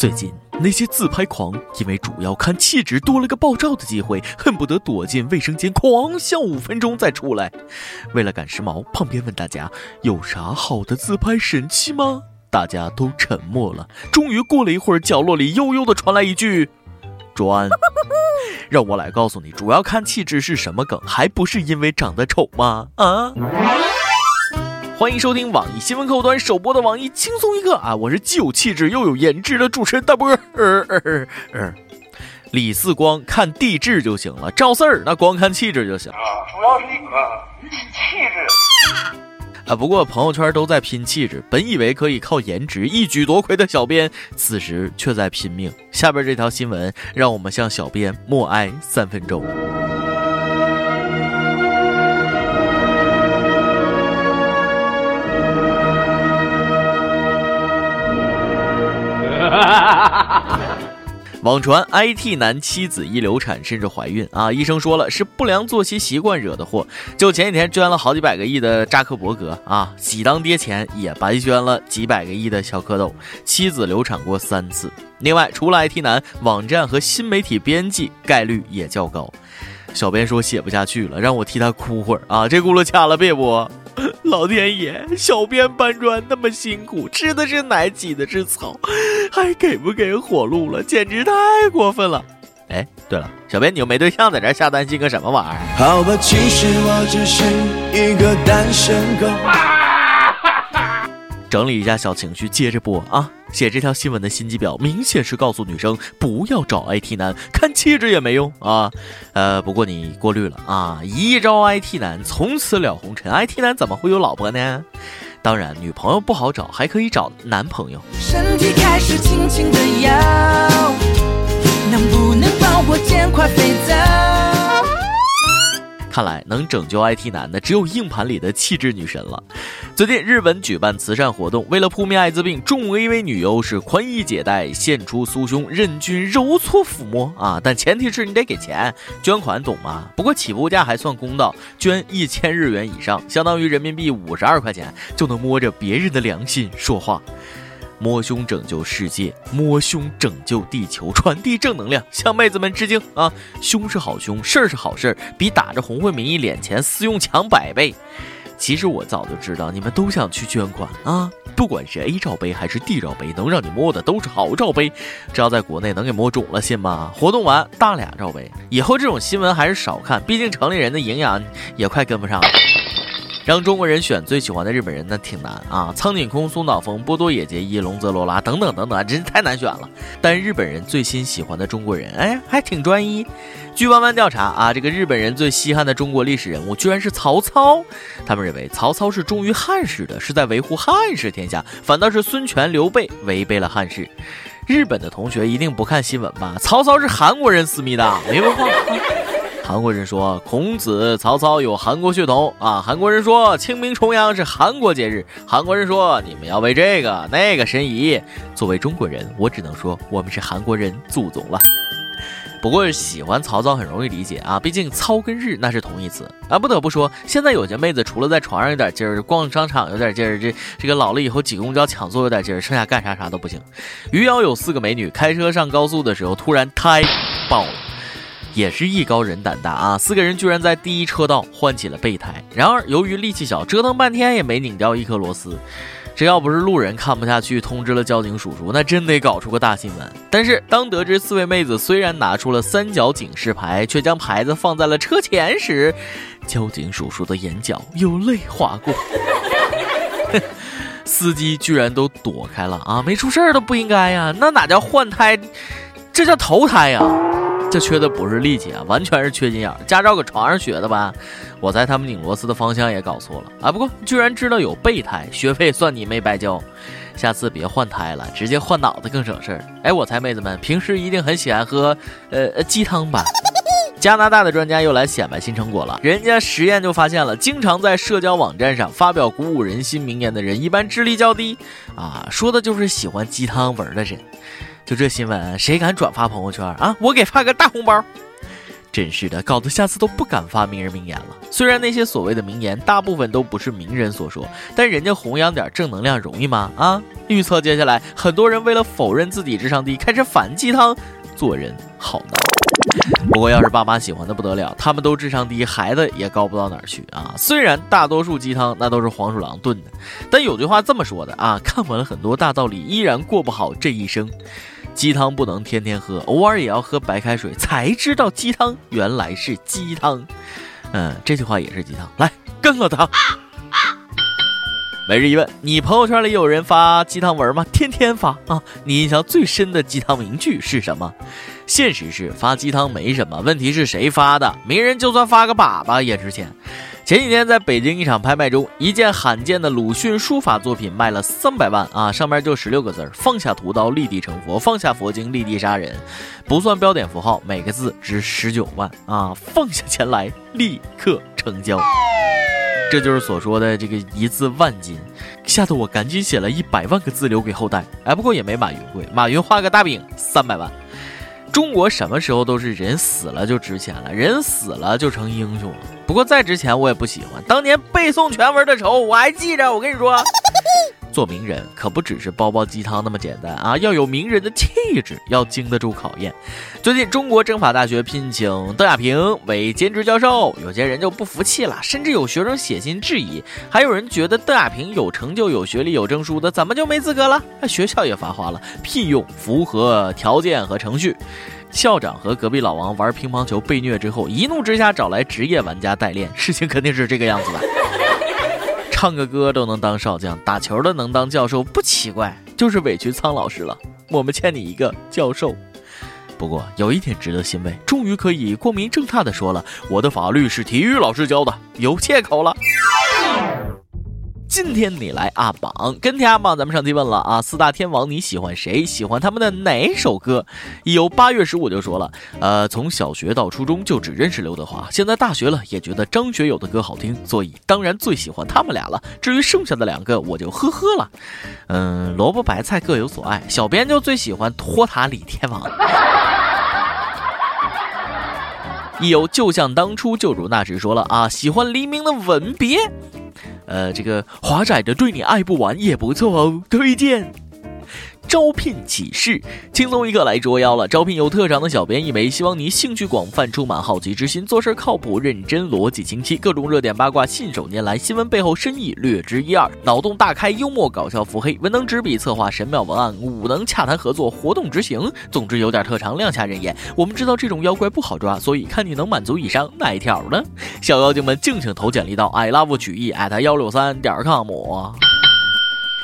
最近那些自拍狂，因为主要看气质，多了个爆照的机会，恨不得躲进卫生间狂笑五分钟再出来。为了赶时髦，胖边问大家有啥好的自拍神器吗？大家都沉默了。终于过了一会儿，角落里悠悠的传来一句：“专。”让我来告诉你，主要看气质是什么梗，还不是因为长得丑吗？啊！欢迎收听网易新闻客户端首播的网易轻松一刻啊！我是既有气质又有颜值的主持人大波儿。李四光看地质就行了，赵四儿那光看气质就行。啊主要是一个气质啊！不过朋友圈都在拼气质，本以为可以靠颜值一举夺魁的小编，此时却在拼命。下边这条新闻让我们向小编默哀三分钟。网传 IT 男妻子一流产甚至怀孕啊！医生说了是不良作息习惯惹的祸。就前几天捐了好几百个亿的扎克伯格啊，喜当爹前也白捐了几百个亿的小蝌蚪。妻子流产过三次。另外，除了 IT 男，网站和新媒体编辑概率也较高。小编说写不下去了，让我替他哭会儿啊！这轱辘掐了别播。老天爷，小编搬砖那么辛苦，吃的是奶，挤的是草，还给不给活路了？简直太过分了！哎，对了，小编你又没对象，在这瞎担心个什么玩意儿？好吧，其实我只是一个单身狗。整理一下小情绪，接着播啊！写这条新闻的心机婊，明显是告诉女生不要找 IT 男，看气质也没用啊。呃，不过你过滤了啊，一招 IT 男，从此了红尘。IT 男怎么会有老婆呢？当然，女朋友不好找，还可以找男朋友。身体开始轻轻的摇，能不能帮我捡块肥皂？看来能拯救 IT 男的只有硬盘里的气质女神了。最近日本举办慈善活动，为了扑灭艾滋病，众 AV 女优是宽衣解带，献出酥胸，任君揉搓抚摸啊！但前提是你得给钱，捐款懂吗？不过起步价还算公道，捐一千日元以上，相当于人民币五十二块钱，就能摸着别人的良心说话。摸胸拯救世界，摸胸拯救地球，传递正能量，向妹子们致敬啊！胸是好胸，事儿是好事儿，比打着红会名义敛钱私用强百倍。其实我早就知道你们都想去捐款啊！不管是 A 罩杯还是 D 罩杯，能让你摸的都是好罩杯。只要在国内能给摸肿了，信吗？活动完大俩罩杯，以后这种新闻还是少看，毕竟城里人的营养也快跟不上了。让中国人选最喜欢的日本人那挺难啊！苍井空、松岛枫、波多野结衣、龙泽罗拉等等等等，真是太难选了。但日本人最新喜欢的中国人，哎，还挺专一。据弯弯调查啊，这个日本人最稀罕的中国历史人物居然是曹操。他们认为曹操是忠于汉室的，是在维护汉室天下，反倒是孙权、刘备违背了汉室。日本的同学一定不看新闻吧？曹操是韩国人，思密达，没文化。韩国人说孔子、曹操有韩国血统啊。韩国人说清明重阳是韩国节日。韩国人说你们要为这个那个申遗。作为中国人，我只能说我们是韩国人祖宗了。不过喜欢曹操很容易理解啊，毕竟操跟日那是同义词啊。不得不说，现在有些妹子除了在床上有点劲儿，逛商场有点劲儿，这这个老了以后挤公交抢座有点劲儿，剩下干啥啥都不行。余姚有四个美女开车上高速的时候，突然胎爆了。也是艺高人胆大啊！四个人居然在第一车道换起了备胎，然而由于力气小，折腾半天也没拧掉一颗螺丝。这要不是路人看不下去，通知了交警叔叔，那真得搞出个大新闻。但是当得知四位妹子虽然拿出了三角警示牌，却将牌子放在了车前时，交警叔叔的眼角有泪划过。司机居然都躲开了啊！没出事儿都不应该呀，那哪叫换胎，这叫投胎呀！这缺的不是力气啊，完全是缺心眼儿。驾照搁床上学的吧？我在他们拧螺丝的方向也搞错了啊！不过居然知道有备胎，学费算你没白交。下次别换胎了，直接换脑子更省事儿。哎，我猜妹子们平时一定很喜欢喝呃鸡汤吧？加拿大的专家又来显摆新成果了，人家实验就发现了，经常在社交网站上发表鼓舞人心名言的人，一般智力较低啊，说的就是喜欢鸡汤文的人。就这新闻，谁敢转发朋友圈啊？我给发个大红包。真是的，搞得下次都不敢发名人名言了。虽然那些所谓的名言大部分都不是名人所说，但人家弘扬点正能量容易吗？啊！预测接下来很多人为了否认自己智商低，开始反鸡汤，做人好难。不过要是爸妈喜欢的不得了，他们都智商低，孩子也高不到哪儿去啊。虽然大多数鸡汤那都是黄鼠狼炖的，但有句话这么说的啊：看完了很多大道理，依然过不好这一生。鸡汤不能天天喝，偶尔也要喝白开水，才知道鸡汤原来是鸡汤。嗯，这句话也是鸡汤。来，跟了他。每日一问：你朋友圈里有人发鸡汤文吗？天天发啊！你印象最深的鸡汤名句是什么？现实是发鸡汤没什么，问题是谁发的？名人就算发个粑粑也值钱。前几天在北京一场拍卖中，一件罕见的鲁迅书法作品卖了三百万啊！上面就十六个字儿：放下屠刀，立地成佛；放下佛经，立地杀人。不算标点符号，每个字值十九万啊！放下钱来，立刻成交。这就是所说的这个一字万金，吓得我赶紧写了一百万个字留给后代。哎，不过也没马云贵，马云画个大饼三百万。中国什么时候都是人死了就值钱了，人死了就成英雄了。不过再值钱我也不喜欢。当年背诵全文的仇我还记着。我跟你说，做名人可不只是煲煲鸡汤那么简单啊，要有名人的气质，要经得住考验。最近中国政法大学聘请邓亚萍为兼职教授，有些人就不服气了，甚至有学生写信质疑，还有人觉得邓亚萍有成就、有学历、有证书的，怎么就没资格了？那学校也发话了，聘用符合条件和程序。校长和隔壁老王玩乒乓球被虐之后，一怒之下找来职业玩家代练，事情肯定是这个样子的。唱个歌都能当少将，打球的能当教授，不奇怪，就是委屈苍老师了。我们欠你一个教授。不过有一点值得欣慰，终于可以光明正大的说了，我的法律是体育老师教的，有借口了。今天你来阿榜，跟天阿榜，咱们上期问了啊，四大天王你喜欢谁？喜欢他们的哪首歌？一有八月十五就说了，呃，从小学到初中就只认识刘德华，现在大学了也觉得张学友的歌好听，所以当然最喜欢他们俩了。至于剩下的两个，我就呵呵了。嗯，萝卜白菜各有所爱，小编就最喜欢托塔李天王。一有就像当初就如那时说了啊，喜欢黎明的吻别。呃，这个华仔的对你爱不完也不错哦，推荐。招聘启事，轻松一刻来捉妖了。招聘有特长的小编一枚，希望你兴趣广泛，充满好奇之心，做事靠谱认真，逻辑清晰，各种热点八卦信手拈来，新闻背后深意略知一二，脑洞大开，幽默搞笑，腹黑，文能执笔策划神妙文案，武能洽谈合作，活动执行。总之有点特长，亮瞎人眼。我们知道这种妖怪不好抓，所以看你能满足以上哪一条呢？小妖精们，敬请投简历到 i love 曲艺艾特幺六三点 com。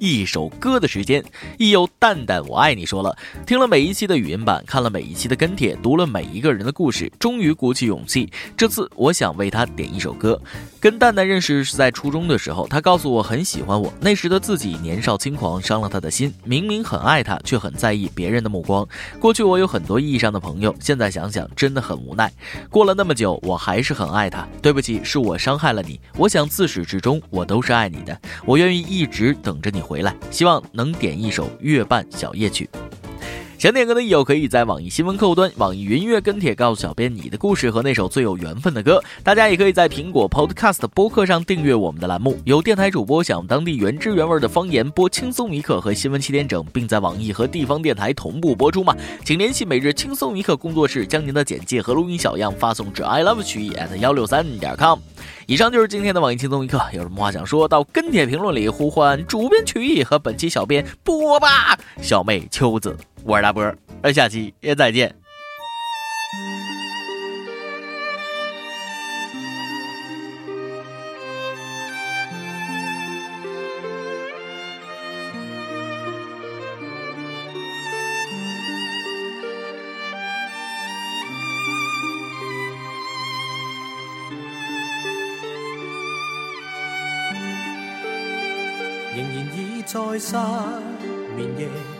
一首歌的时间，亦有蛋蛋我爱你说了，听了每一期的语音版，看了每一期的跟帖，读了每一个人的故事，终于鼓起勇气，这次我想为他点一首歌。跟蛋蛋认识是在初中的时候，他告诉我很喜欢我，那时的自己年少轻狂，伤了他的心，明明很爱他，却很在意别人的目光。过去我有很多意义上的朋友，现在想想真的很无奈。过了那么久，我还是很爱他。对不起，是我伤害了你。我想自始至终我都是爱你的，我愿意一直等着你。回来，希望能点一首《月半小夜曲》。想点歌的友可以在网易新闻客户端、网易云音乐跟帖告诉小编你的故事和那首最有缘分的歌。大家也可以在苹果 Podcast 播客上订阅我们的栏目。有电台主播想当地原汁原味的方言播轻松一刻和新闻七点整，并在网易和地方电台同步播出吗？请联系每日轻松一刻工作室，将您的简介和录音小样发送至 i love 曲艺 at 幺六三点 com。以上就是今天的网易轻松一刻，有什么话想说到跟帖评论里呼唤主编曲艺和本期小编波吧，小妹秋子。我是大波，儿，下期也再见。仍然已在失眠夜。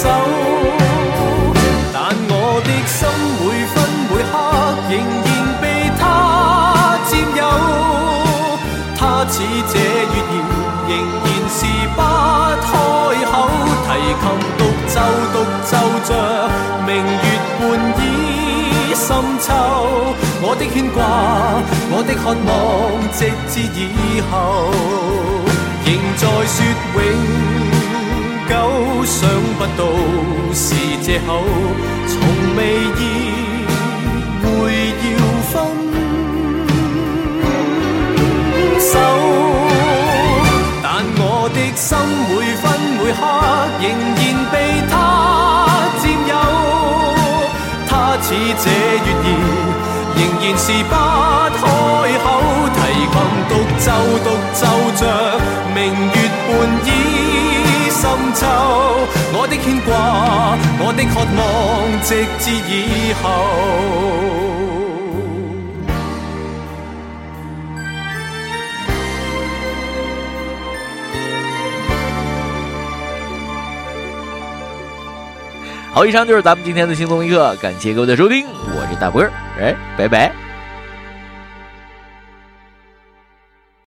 手，但我的心每分每刻仍然被他占有。他似這月兒，仍然是不開口，提琴獨奏獨奏着明月半倚深秋。我的牽掛，我的渴望，直至以後，仍在说永。久想不到是借口，从未意会要分手。但我的心每分每刻仍然被他占有，他似这月儿，仍然是不开口，提琴独奏独奏着明月。我的牽掛，我的渴望，直至以後。好，以上就是咱们今天的轻松一刻，感谢各位的收听，我是大波儿，哎，拜拜。